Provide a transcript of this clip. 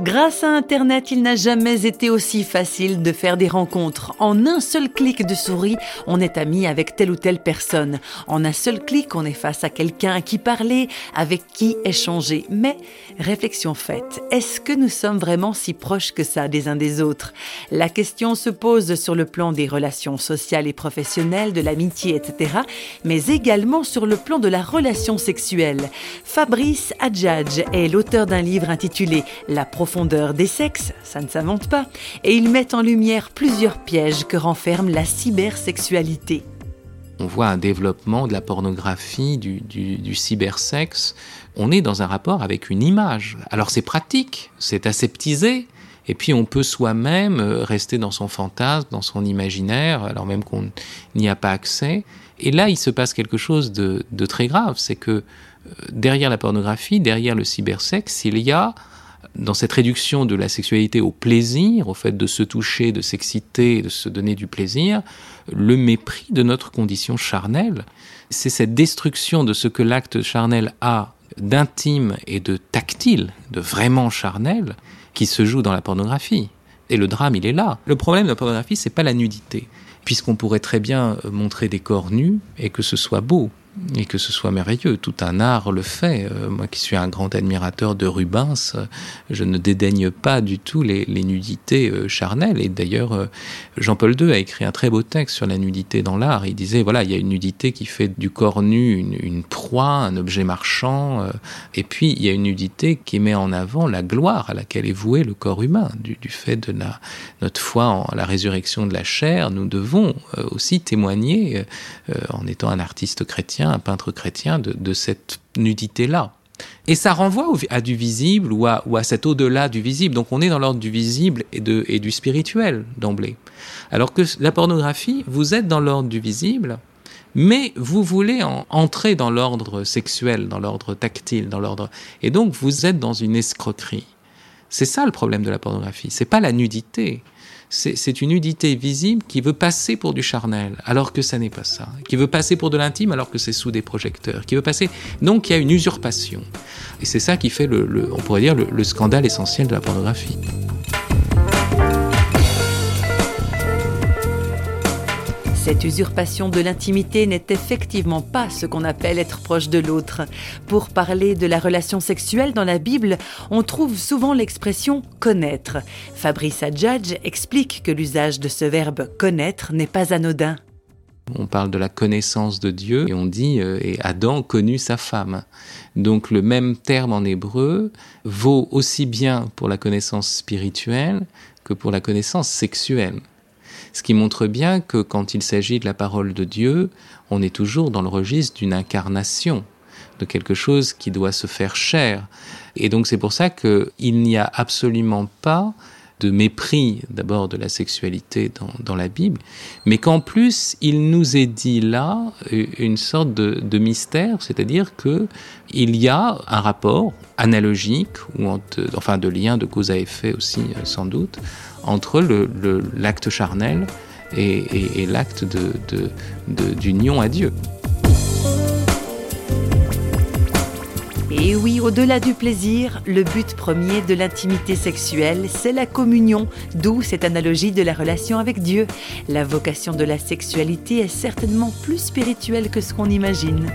Grâce à Internet, il n'a jamais été aussi facile de faire des rencontres. En un seul clic de souris, on est ami avec telle ou telle personne. En un seul clic, on est face à quelqu'un à qui parler, avec qui échanger. Mais, réflexion faite, est-ce que nous sommes vraiment si proches que ça des uns des autres? La question se pose sur le plan des relations sociales et professionnelles, de l'amitié, etc., mais également sur le plan de la relation sexuelle. Fabrice Adjadj est l'auteur d'un livre intitulé La profondeur des sexes, ça ne s'invente pas, et il met en lumière plusieurs pièges que renferme la cybersexualité. On voit un développement de la pornographie, du, du, cybersexe. On est dans un rapport avec une image. Alors c'est pratique, c'est aseptisé, et puis on peut soi-même euh, rester dans son fantasme, dans son imaginaire, alors même qu'on n'y a pas accès. Et là, il se passe quelque chose de, de très grave, c'est que euh, derrière la pornographie, derrière le cybersexe, il y a dans cette réduction de la sexualité au plaisir, au fait de se toucher, de s'exciter, de se donner du plaisir, le mépris de notre condition charnelle. C'est cette destruction de ce que l'acte charnel a d'intime et de tactile, de vraiment charnel, qui se joue dans la pornographie. Et le drame, il est là. Le problème de la pornographie, c'est pas la nudité, puisqu'on pourrait très bien montrer des corps nus et que ce soit beau et que ce soit merveilleux. Tout un art le fait. Euh, moi qui suis un grand admirateur de Rubens, je ne dédaigne pas du tout les, nudités euh, charnelles. Et d'ailleurs, euh, Jean-Paul II a écrit un très beau texte sur la nudité dans l'art. Il disait, voilà, il y a une nudité qui fait du corps nu une, proie, un objet marchand. et puis, il y a une nudité qui met en avant la gloire à laquelle est voué le corps humain. Du, fait de notre foi en la résurrection de la chair, nous devons aussi témoigner, en étant un artiste chrétien, un peintre chrétien, de, cette nudité-là. Et ça renvoie à du visible ou à, cet au-delà du visible. Donc on est dans l'ordre du visible et du spirituel d'emblée. Alors que la pornographie, vous êtes dans l'ordre du visible, mais vous voulez entrer dans l'ordre sexuel, dans l'ordre tactile, dans l'ordre... Et donc vous êtes dans une escroquerie. C'est ça le problème de la pornographie. C'est pas la nudité c'est une nudité visible qui veut passer pour du charnel, alors que ça n'est pas ça. Qui veut passer pour de l'intime, alors que c'est sous des projecteurs. Qui veut passer. Donc il y a une usurpation. Et c'est ça qui fait, le, on pourrait dire, le scandale essentiel de la pornographie. Cette usurpation de l'intimité n'est effectivement pas ce qu'on appelle être proche de l'autre. Pour parler de la relation sexuelle dans la Bible, on trouve souvent l'expression connaître. Fabrice Adjadj explique que l'usage de ce verbe connaître n'est pas anodin. On parle de la connaissance de Dieu et on dit euh, et Adam connut sa femme. Donc le même terme en hébreu vaut aussi bien pour la connaissance spirituelle que pour la connaissance sexuelle. Ce qui montre bien que quand il s'agit de la parole de Dieu, on est toujours dans le registre d'une incarnation, de quelque chose qui doit se faire chair. Et donc c'est pour ça qu'il n'y a absolument pas de mépris d'abord de la sexualité dans, la Bible, mais qu'en plus il nous est dit là une sorte de, mystère, c'est-à-dire que il y a un rapport analogique ou enfin de lien de cause à effet aussi euh, sans doute entre l'acte charnel et, l'acte d'union à Dieu. Et oui, au-delà du plaisir, le but premier de l'intimité sexuelle, c'est la communion, d'où cette analogie de la relation avec Dieu. La vocation de la sexualité est certainement plus spirituelle que ce qu'on imagine.